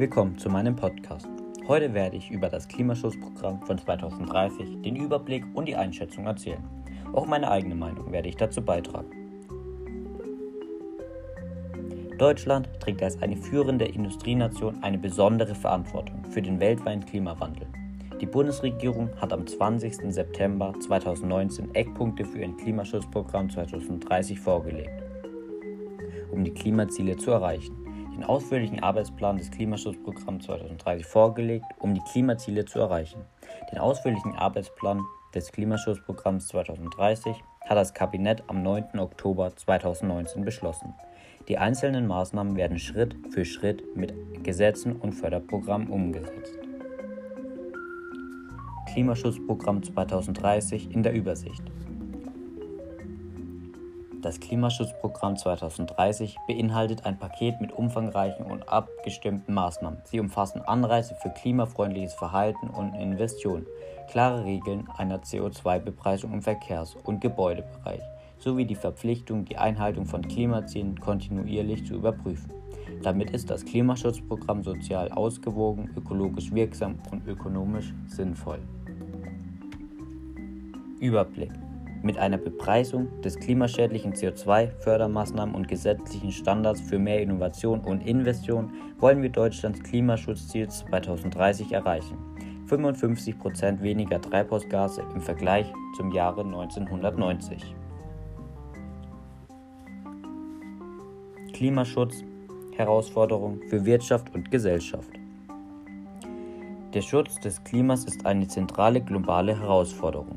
Willkommen zu meinem Podcast. Heute werde ich über das Klimaschutzprogramm von 2030, den Überblick und die Einschätzung erzählen. Auch meine eigene Meinung werde ich dazu beitragen. Deutschland trägt als eine führende Industrienation eine besondere Verantwortung für den weltweiten Klimawandel. Die Bundesregierung hat am 20. September 2019 Eckpunkte für ein Klimaschutzprogramm 2030 vorgelegt, um die Klimaziele zu erreichen. Den ausführlichen Arbeitsplan des Klimaschutzprogramms 2030 vorgelegt, um die Klimaziele zu erreichen. Den ausführlichen Arbeitsplan des Klimaschutzprogramms 2030 hat das Kabinett am 9. Oktober 2019 beschlossen. Die einzelnen Maßnahmen werden Schritt für Schritt mit Gesetzen und Förderprogrammen umgesetzt. Klimaschutzprogramm 2030 in der Übersicht. Das Klimaschutzprogramm 2030 beinhaltet ein Paket mit umfangreichen und abgestimmten Maßnahmen. Sie umfassen Anreize für klimafreundliches Verhalten und Investitionen, klare Regeln einer CO2-Bepreisung im Verkehrs- und Gebäudebereich sowie die Verpflichtung, die Einhaltung von Klimazielen kontinuierlich zu überprüfen. Damit ist das Klimaschutzprogramm sozial ausgewogen, ökologisch wirksam und ökonomisch sinnvoll. Überblick. Mit einer Bepreisung des klimaschädlichen CO2-Fördermaßnahmen und gesetzlichen Standards für mehr Innovation und Investition wollen wir Deutschlands Klimaschutzziel 2030 erreichen. 55% weniger Treibhausgase im Vergleich zum Jahre 1990. Klimaschutz Herausforderung für Wirtschaft und Gesellschaft. Der Schutz des Klimas ist eine zentrale globale Herausforderung.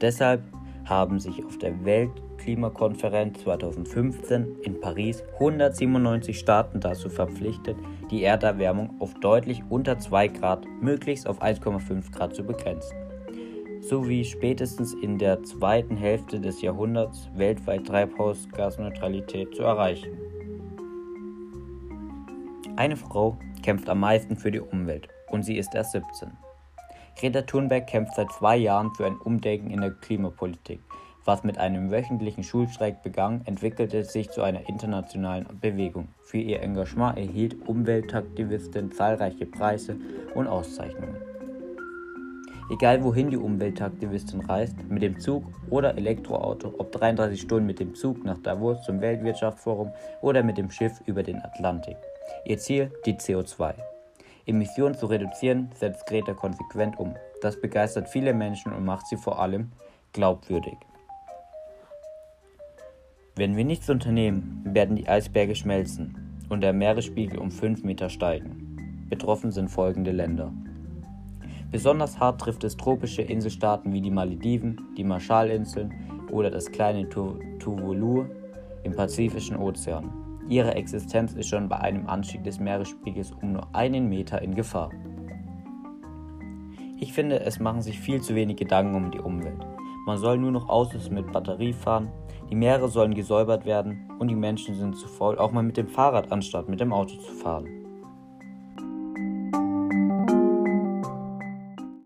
Deshalb haben sich auf der Weltklimakonferenz 2015 in Paris 197 Staaten dazu verpflichtet, die Erderwärmung auf deutlich unter 2 Grad, möglichst auf 1,5 Grad zu begrenzen, sowie spätestens in der zweiten Hälfte des Jahrhunderts weltweit Treibhausgasneutralität zu erreichen. Eine Frau kämpft am meisten für die Umwelt und sie ist erst 17. Greta Thunberg kämpft seit zwei Jahren für ein Umdenken in der Klimapolitik. Was mit einem wöchentlichen Schulstreik begann, entwickelte sich zu einer internationalen Bewegung. Für ihr Engagement erhielt Umweltaktivistin zahlreiche Preise und Auszeichnungen. Egal wohin die Umweltaktivistin reist, mit dem Zug oder Elektroauto, ob 33 Stunden mit dem Zug nach Davos zum Weltwirtschaftsforum oder mit dem Schiff über den Atlantik. Ihr Ziel die CO2. Emissionen zu reduzieren, setzt Greta konsequent um. Das begeistert viele Menschen und macht sie vor allem glaubwürdig. Wenn wir nichts unternehmen, werden die Eisberge schmelzen und der Meeresspiegel um 5 Meter steigen. Betroffen sind folgende Länder. Besonders hart trifft es tropische Inselstaaten wie die Malediven, die Marshallinseln oder das kleine Tuvalu im Pazifischen Ozean. Ihre Existenz ist schon bei einem Anstieg des Meeresspiegels um nur einen Meter in Gefahr. Ich finde, es machen sich viel zu wenig Gedanken um die Umwelt. Man soll nur noch Autos mit Batterie fahren, die Meere sollen gesäubert werden und die Menschen sind zu faul, auch mal mit dem Fahrrad anstatt mit dem Auto zu fahren.